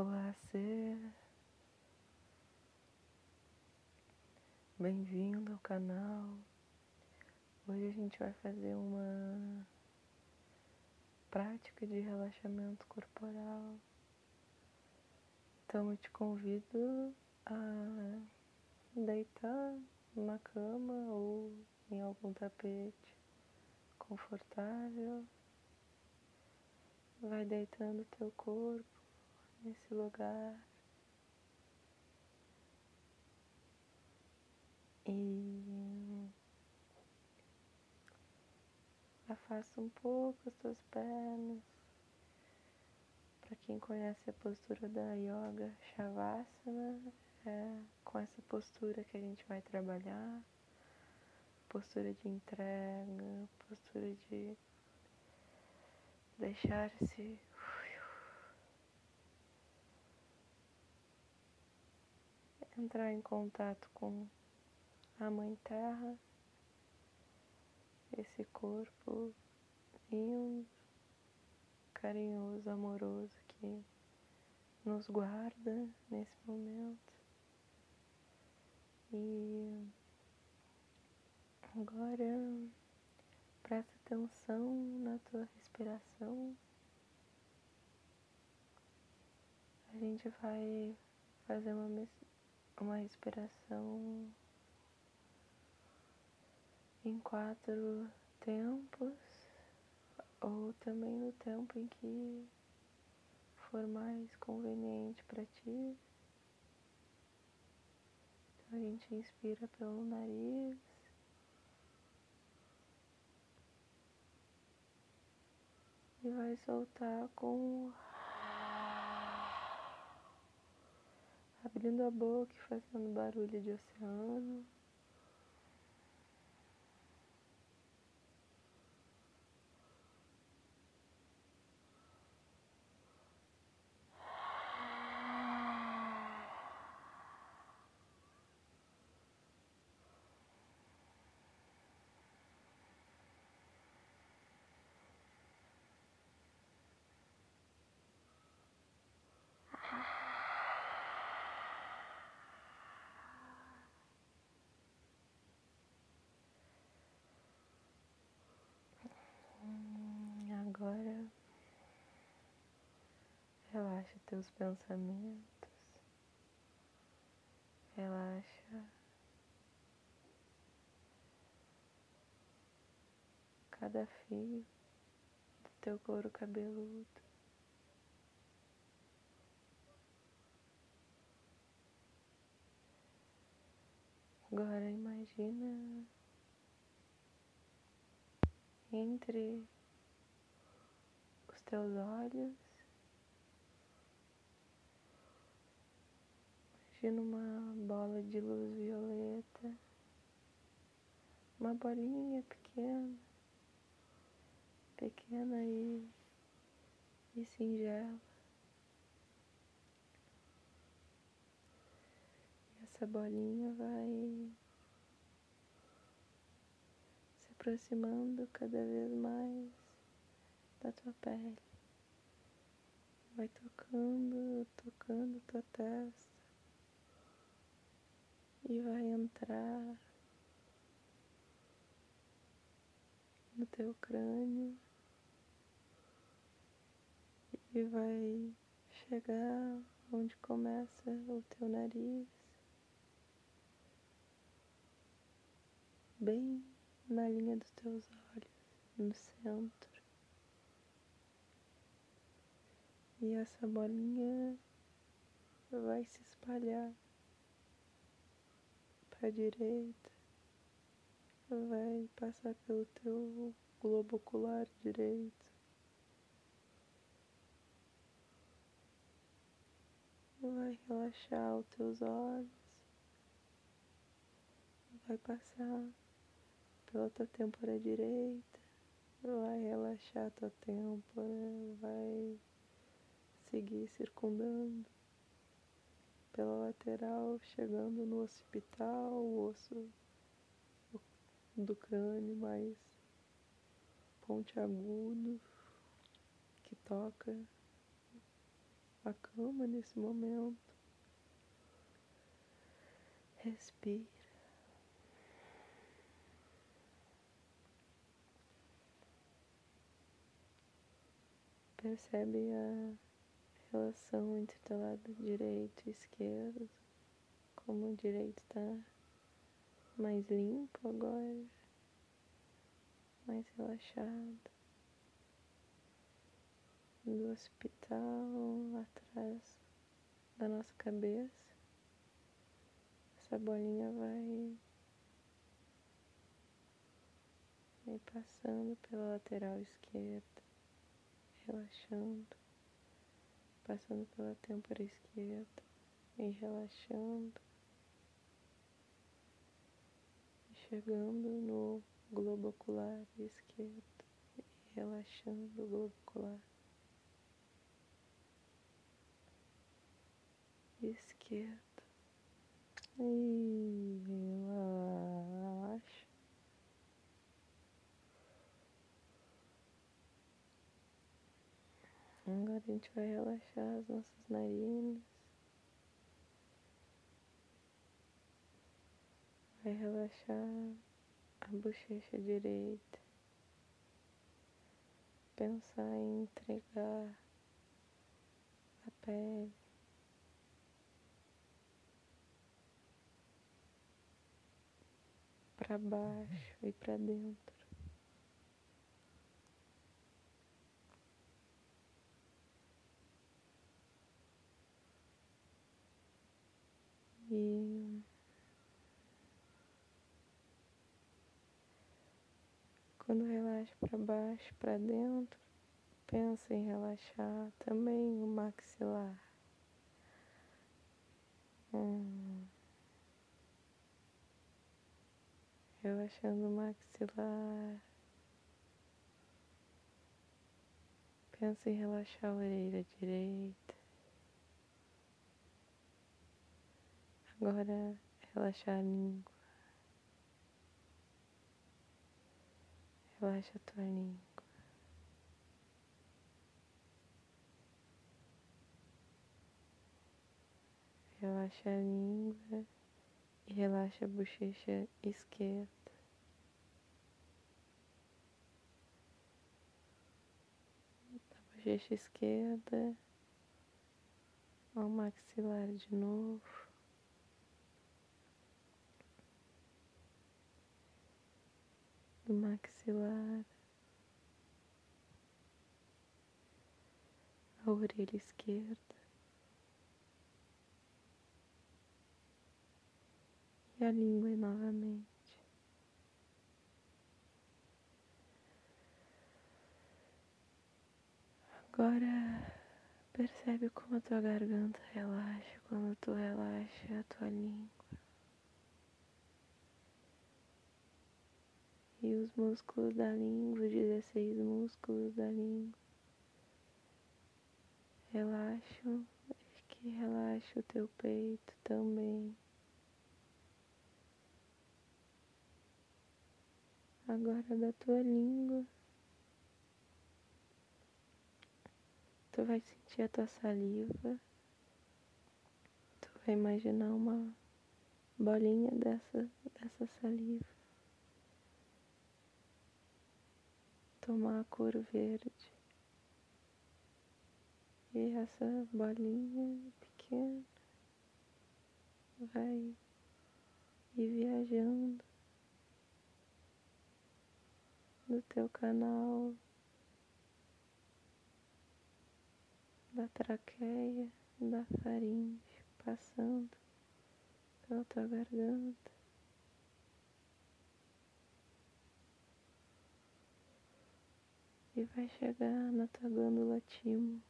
Olá, ser. Bem-vindo ao canal. Hoje a gente vai fazer uma prática de relaxamento corporal. Então eu te convido a deitar numa cama ou em algum tapete confortável. Vai deitando o teu corpo nesse lugar. E afasta um pouco as tuas pernas. Para quem conhece a postura da yoga Shavasana, é com essa postura que a gente vai trabalhar. Postura de entrega, postura de deixar-se entrar em contato com a Mãe Terra, esse corpo lindo, carinhoso, amoroso que nos guarda nesse momento. E agora presta atenção na tua respiração. A gente vai fazer uma uma respiração em quatro tempos, ou também no tempo em que for mais conveniente para ti. Então a gente inspira pelo nariz. E vai soltar com abrindo a boca e fazendo barulho de oceano. Agora relaxa teus pensamentos, relaxa cada fio do teu couro cabeludo. Agora imagina entre teus olhos. Imagina uma bola de luz violeta, uma bolinha pequena, pequena e, e singela. E essa bolinha vai se aproximando cada vez mais da tua pele. Vai tocando, tocando tua testa e vai entrar no teu crânio e vai chegar onde começa o teu nariz, bem na linha dos teus olhos, no centro. E essa bolinha vai se espalhar para a direita, vai passar pelo teu globo ocular direito. Vai relaxar os teus olhos, vai passar pela tua têmpora direita, vai relaxar tua têmpora, vai seguir circundando pela lateral, chegando no occipital, o osso do crânio mais pontiagudo que toca acalma nesse momento. Respira. Percebe a relação entre o lado direito e esquerdo, como o direito está mais limpo agora, mais relaxado. Do hospital atrás da nossa cabeça, essa bolinha vai, vai passando pela lateral esquerda, relaxando, passando pela têmpora esquerda e relaxando chegando no globo ocular esquerdo e relaxando o globo ocular esquerdo e relaxa. Agora a gente vai relaxar as nossas narinas. vai relaxar a bochecha direita, pensar em entregar a pele. Para baixo e para dentro. E Quando relaxa para baixo, para dentro, pensa em relaxar também o maxilar. Hum. Relaxando o maxilar. Pensa em relaxar a orelha direita. Agora relaxar a língua. Relaxa a tua língua. Relaxa a língua e relaxa a bochecha esquerda. A bochecha esquerda ao maxilar de novo. Do maxilar, a orelha esquerda e a língua novamente. Agora percebe como a tua garganta relaxa quando tu relaxa a tua língua. E os músculos da língua, os 16 músculos da língua. Relaxam, que relaxa o teu peito também. Agora da tua língua, tu vai sentir a tua saliva, tu vai imaginar uma bolinha dessa, dessa saliva. Tomar a cor verde. E essa bolinha pequena vai ir viajando no teu canal da traqueia, da faringe, passando pela tua garganta. E vai chegar na tua glândula timo.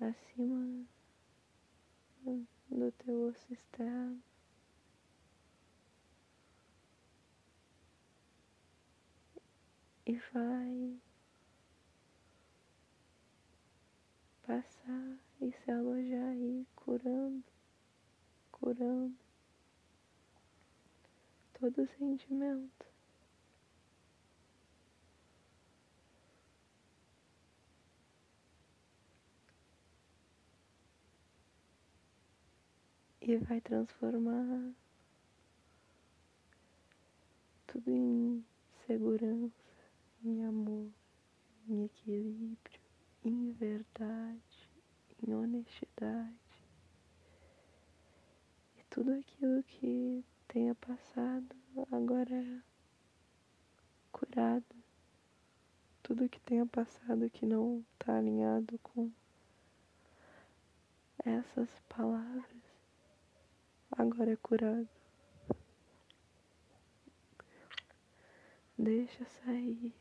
Acima do teu osso externo. E vai passar e se alojar aí, curando, curando todo sentimento. E vai transformar tudo em segurança, em amor, em equilíbrio, em verdade, em honestidade. E tudo aquilo que tenha passado agora é curado. Tudo que tenha passado que não está alinhado com essas palavras agora é curado. Deixa sair.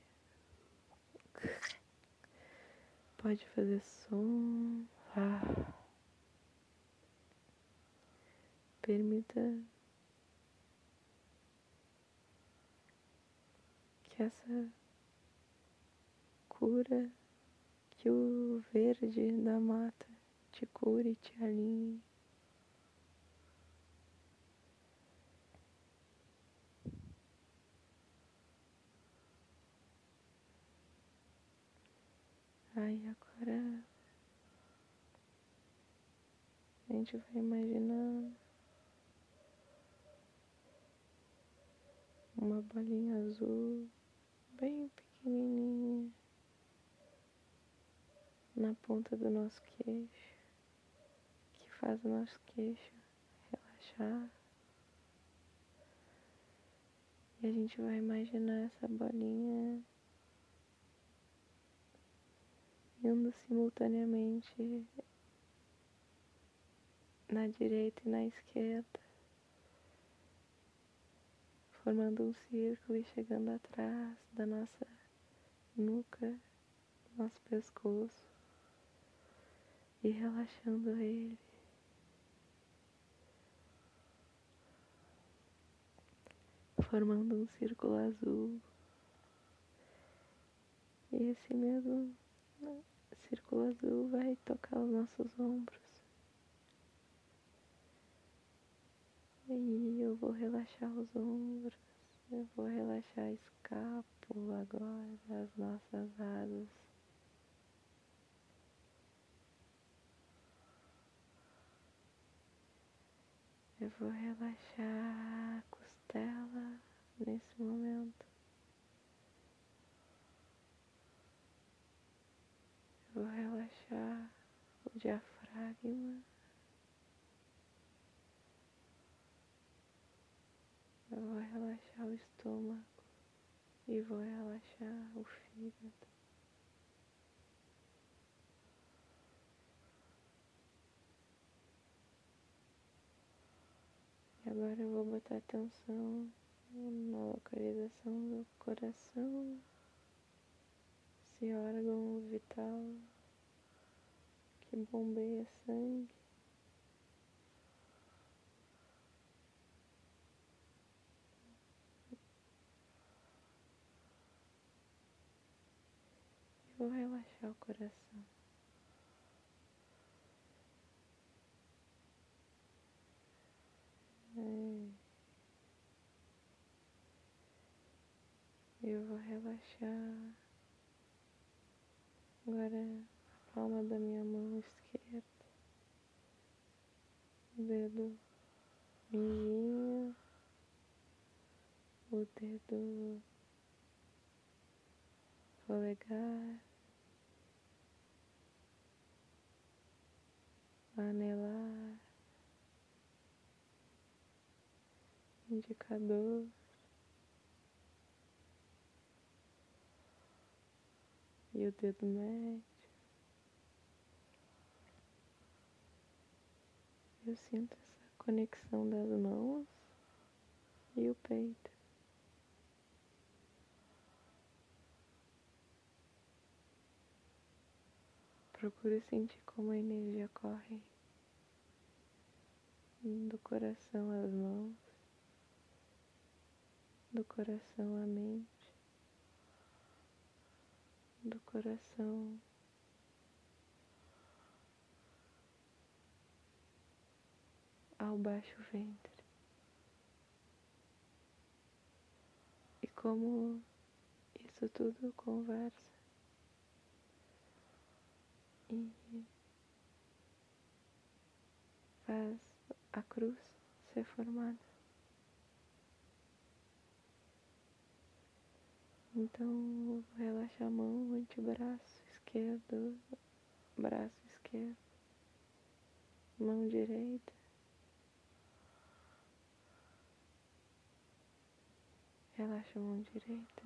Pode fazer som. Ah. Permita essa cura, que o verde da mata te cure e te alinhe. Aí agora a gente vai imaginar uma bolinha azul bem pequenininha. Na ponta do nosso queixo. Que faz o nosso queixo relaxar. E a gente vai imaginar essa bolinha indo simultaneamente na direita e na esquerda, formando um círculo e chegando atrás da nossa nuca, nosso pescoço e relaxando ele. Formando um círculo azul. E esse mesmo círculo azul vai tocar os nossos ombros. E eu vou relaxar os ombros, eu vou relaxar a escápula agora, as nossas asas. Eu vou relaxar a costela nesse momento. Vou relaxar o diafragma. Eu vou relaxar o estômago e vou relaxar o fígado. E agora eu vou botar atenção na localização do coração esse órgão vital que bombeia sangue. Vou relaxar o coração. É. Eu vou relaxar Agora a palma da minha mão esquerda, o dedo mindinho, o dedo polegar, anelar, indicador. e o dedo médio. Eu sinto essa conexão das mãos e o peito. Procure sentir como a energia corre do coração às mãos, do coração à mente do coração. Ao baixo ventre. E como isso tudo conversa. E faz a cruz ser formada. Então, relaxa a mão, antebraço esquerdo, braço esquerdo, mão direita. Relaxa a mão direita,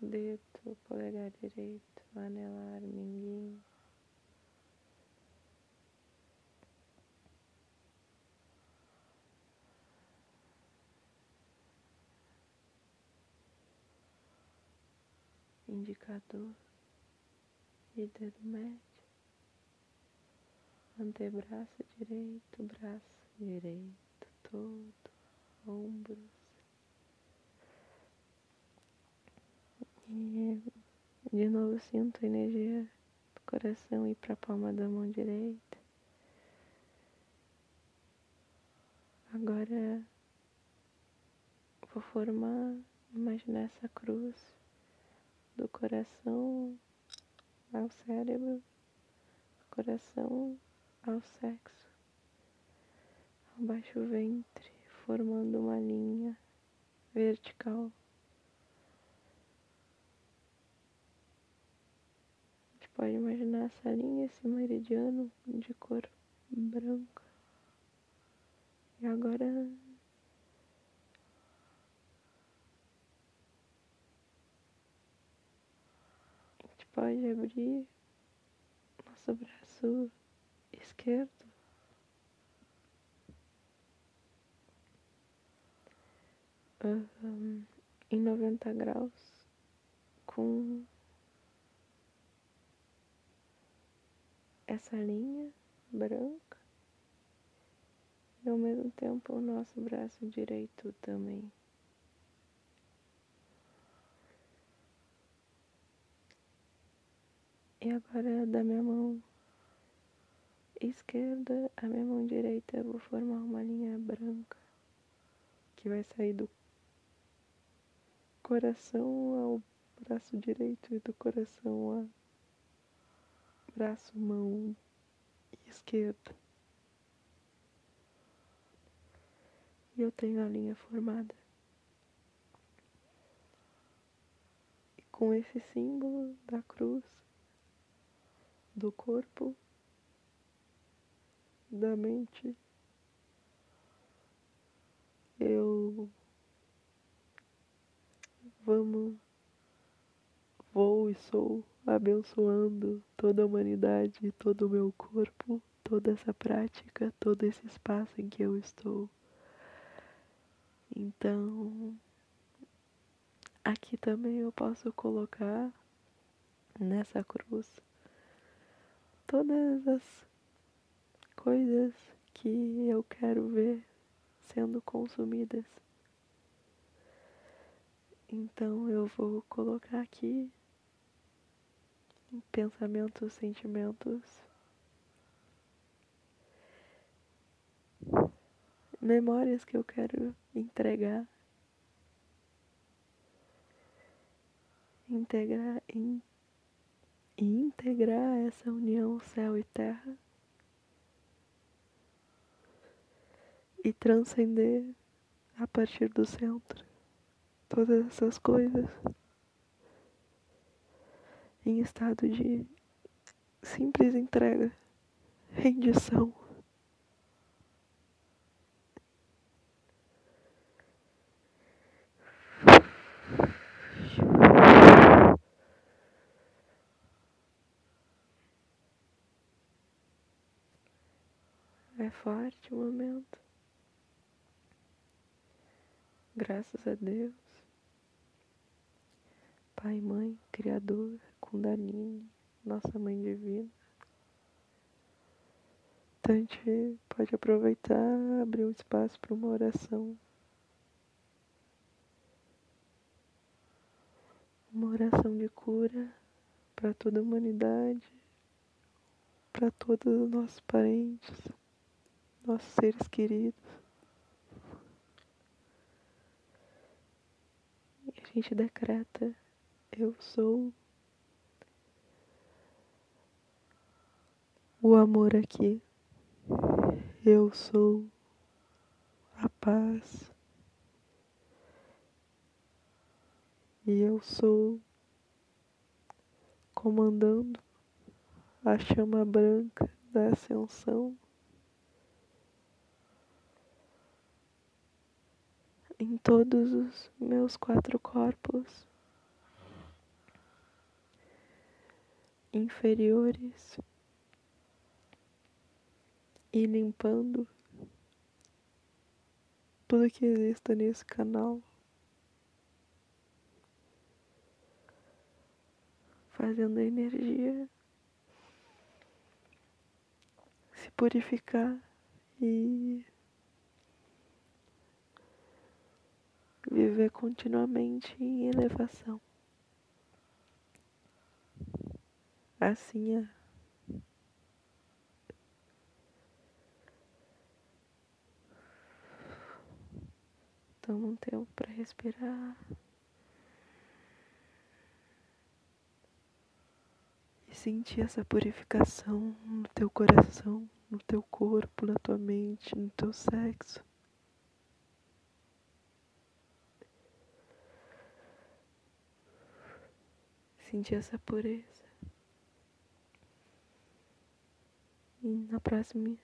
dedo, polegar direito, anelar, minguinho. Indicador e dedo médio, antebraço direito, braço direito todo, ombros. E de novo sinto a energia do coração ir para a palma da mão direita. Agora vou formar, imaginar essa cruz do coração ao cérebro, do coração ao sexo, ao baixo ventre, formando uma linha vertical. A gente pode imaginar essa linha, esse meridiano de cor branca. E agora pode abrir nosso braço esquerdo. Em 90 graus com essa linha branca e ao mesmo tempo o nosso braço direito também. E agora da minha mão esquerda à minha mão direita eu vou formar uma linha branca que vai sair do coração ao braço direito e do coração ao braço, mão esquerda. E eu tenho a linha formada. E com esse símbolo da cruz do corpo, da mente. Eu vamos, vou e sou abençoando toda a humanidade, todo o meu corpo, toda essa prática, todo esse espaço em que eu estou. Então, aqui também eu posso colocar nessa cruz todas as coisas que eu quero ver sendo consumidas. Então eu vou colocar aqui pensamentos, sentimentos, memórias que eu quero entregar, integrar, in, e integrar essa união céu e terra e transcender a partir do centro todas essas coisas em estado de simples entrega, rendição. É forte o momento. Graças a Deus. Pai, Mãe, Criador, Kundalini, Nossa Mãe Divina. Tante pode aproveitar, abrir um espaço para uma oração. Uma oração de cura para toda a humanidade, para todos os nossos parentes nossos seres queridos. E a gente decreta: Eu sou o amor aqui. Eu sou paz. E eu sou comandando a chama branca da ascensão em todos os meus quatro corpos inferiores e limpando tudo que exista nesse canal. Fazendo a energia se purificar e viver continuamente em elevação. Assim é. Toma um tempo para respirar. E sentir essa purificação no teu coração, no teu corpo, na tua mente, no teu sexo. Sentir essa pureza. E na próxima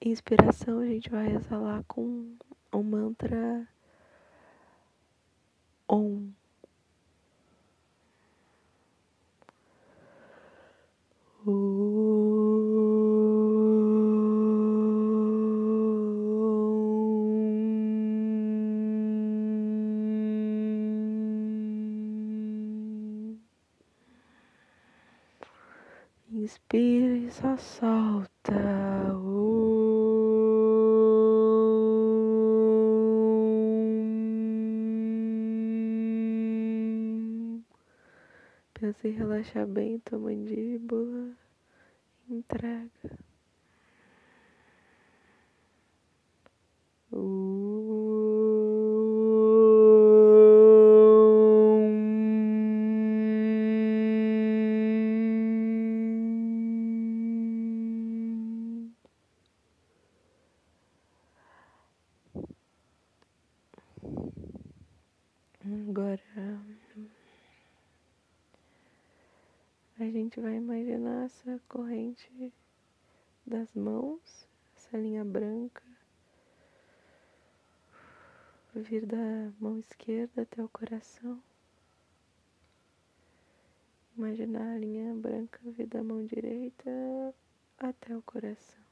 inspiração a gente vai exalar com o mantra Om. Inspira e só solta. Pensa em relaxar bem tua mandíbula. Entrega. Vir da mão esquerda até o coração. Imaginar a linha branca vir da mão direita até o coração.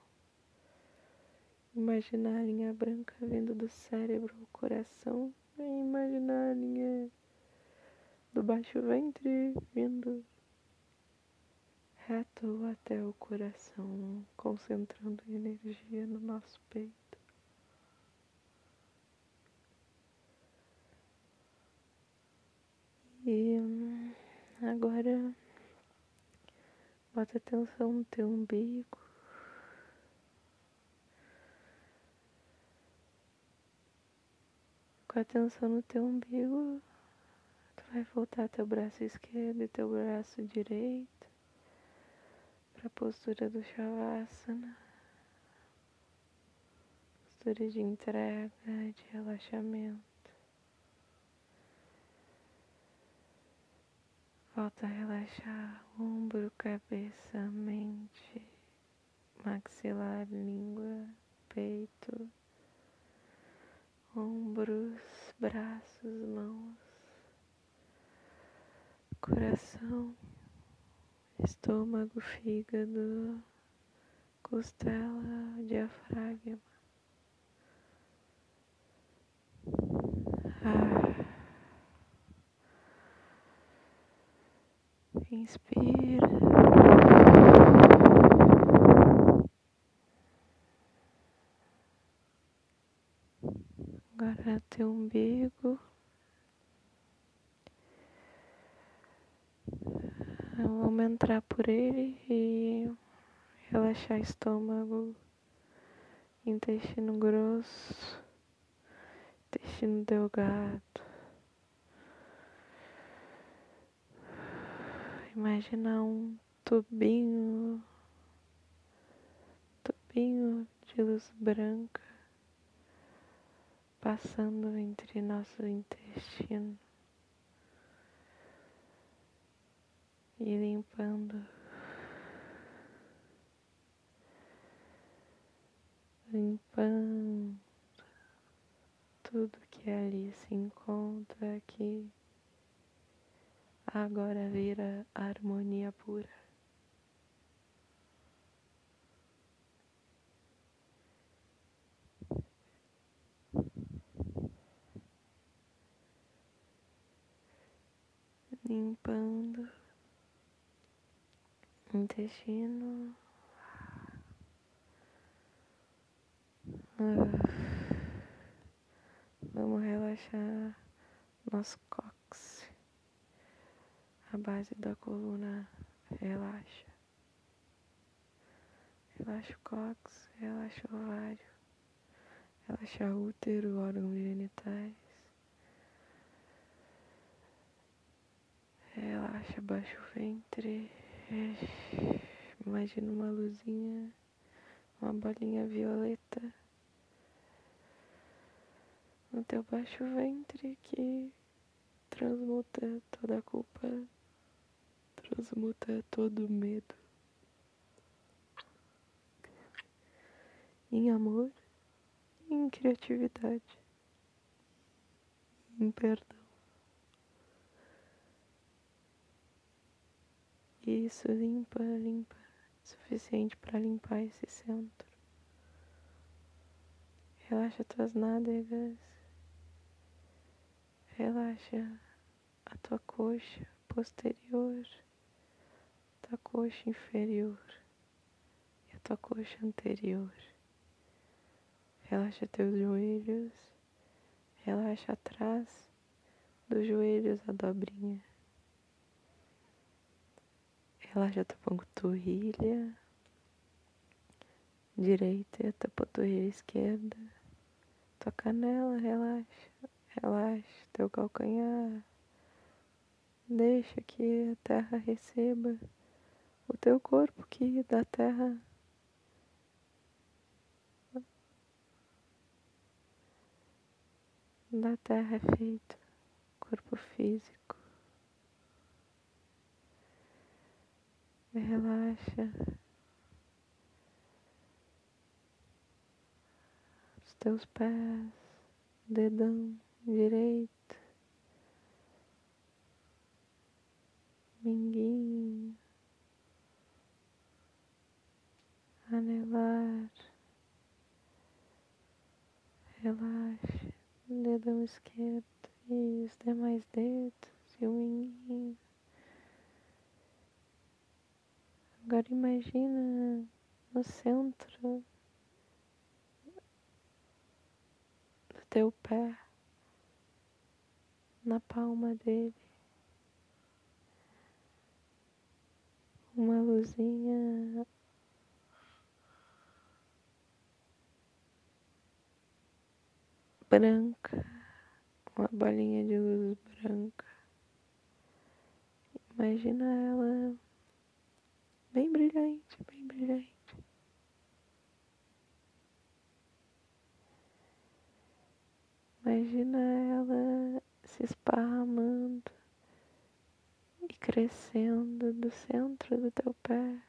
Imaginar a linha branca vindo do cérebro ao coração e imaginar a linha do baixo ventre vindo reto até o coração, concentrando energia no nosso peito. E agora bota atenção no teu umbigo. Com atenção no teu umbigo, tu vai voltar teu braço esquerdo e teu braço direito para a postura do Shavasana, postura de entrega, de relaxamento. Volta a relaxar ombro, cabeça, mente, maxilar, língua, peito ombros, braços, mãos, coração, estômago, fígado, costela, diafragma. Inspira. Agora teu umbigo. Vamos entrar por ele e relaxar estômago, intestino grosso, intestino delgado. Imagina um tubinho, tubinho de luz branca passando entre nosso intestino e limpando, limpando tudo que ali se encontra aqui. Agora vira harmonia pura. limpando intestino. Vamos relaxar nosso cóccix, a base da coluna relaxa. Relaxa o cóccix, relaxa o ovário, relaxa o útero, órgãos genitais. Relaxa, baixa o ventre. Imagina uma luzinha, uma bolinha violeta no teu baixo ventre que transmuta toda a culpa, transmuta todo o medo em amor, em criatividade, em perdão. Isso, limpa, limpa. Suficiente para limpar esse centro. Relaxa tuas nádegas. Relaxa a tua coxa posterior, tua coxa inferior e a tua coxa anterior. Relaxa teus joelhos. Relaxa atrás dos joelhos a dobrinha. Relaxa tua panturrilha direita e a tua panturrilha esquerda. Tua canela, relaxa, relaxa teu calcanhar. Deixa que a terra receba o teu corpo que da terra. Da terra é feito, corpo físico. Relaxa. Os teus pés, dedão direito, minguinho, anelar, relaxa, dedão esquerdo e os demais dedos e o minguinho. Agora imagina no centro do teu pé, na palma dele, uma luzinha branca, uma bolinha de luz branca. Imagina ela bem brilhante, bem brilhante. Imagina ela se esparramando e crescendo do centro do teu pé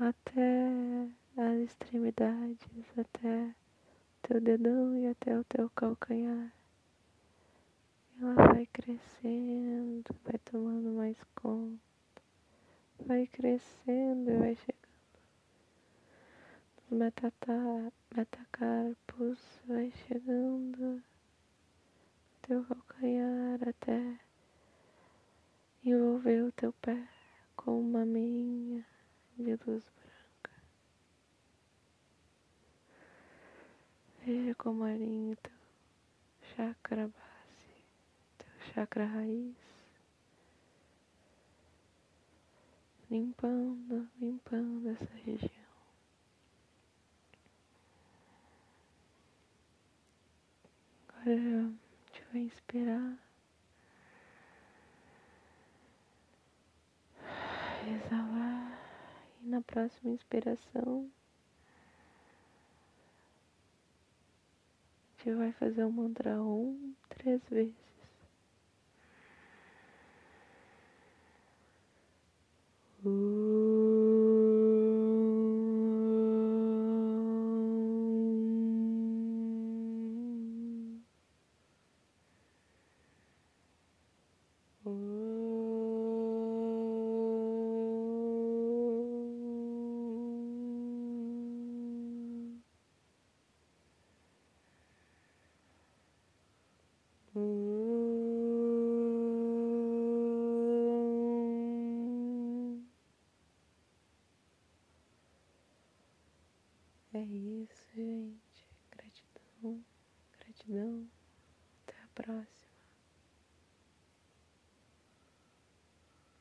até as extremidades, até teu dedão e até o teu calcanhar. Ela vai crescendo, vai tomando mais conta. Vai crescendo e vai chegando. Nos metacarpos, vai chegando. Teu calcanhar até envolver o teu pé com uma meia de luz Veja como alinha teu chakra base, teu chakra raiz. limpando, limpando essa região. Agora a gente vai inspirar, exalar e na próxima inspiração gente vai fazer o mantra um três vezes. Uh.